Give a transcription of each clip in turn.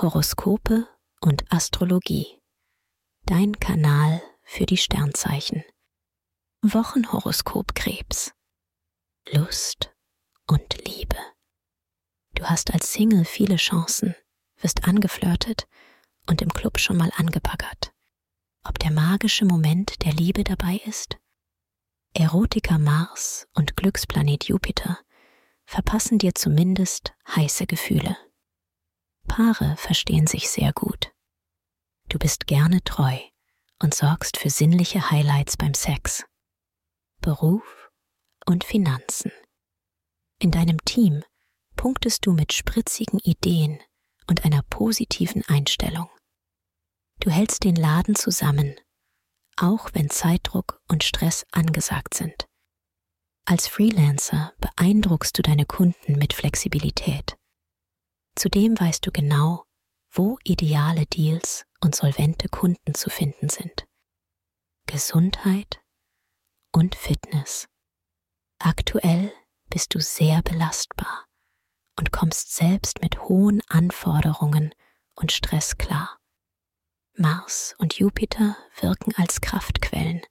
Horoskope und Astrologie. Dein Kanal für die Sternzeichen. Wochenhoroskop Krebs. Lust und Liebe. Du hast als Single viele Chancen, wirst angeflirtet und im Club schon mal angebaggert. Ob der magische Moment der Liebe dabei ist? Erotiker Mars und Glücksplanet Jupiter verpassen dir zumindest heiße Gefühle. Paare verstehen sich sehr gut. Du bist gerne treu und sorgst für sinnliche Highlights beim Sex. Beruf und Finanzen. In deinem Team punktest du mit spritzigen Ideen und einer positiven Einstellung. Du hältst den Laden zusammen, auch wenn Zeitdruck und Stress angesagt sind. Als Freelancer beeindruckst du deine Kunden mit Flexibilität. Zudem weißt du genau, wo ideale Deals und solvente Kunden zu finden sind. Gesundheit und Fitness. Aktuell bist du sehr belastbar und kommst selbst mit hohen Anforderungen und Stress klar. Mars und Jupiter wirken als Kraftquellen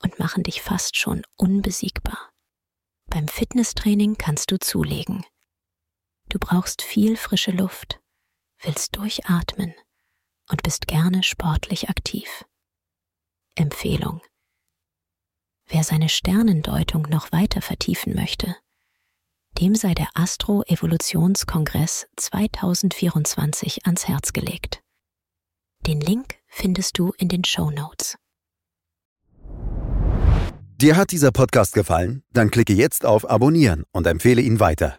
und machen dich fast schon unbesiegbar. Beim Fitnesstraining kannst du zulegen. Du brauchst viel frische Luft, willst durchatmen und bist gerne sportlich aktiv. Empfehlung. Wer seine Sternendeutung noch weiter vertiefen möchte, dem sei der Astro-Evolutionskongress 2024 ans Herz gelegt. Den Link findest du in den Show Notes. Dir hat dieser Podcast gefallen? Dann klicke jetzt auf Abonnieren und empfehle ihn weiter.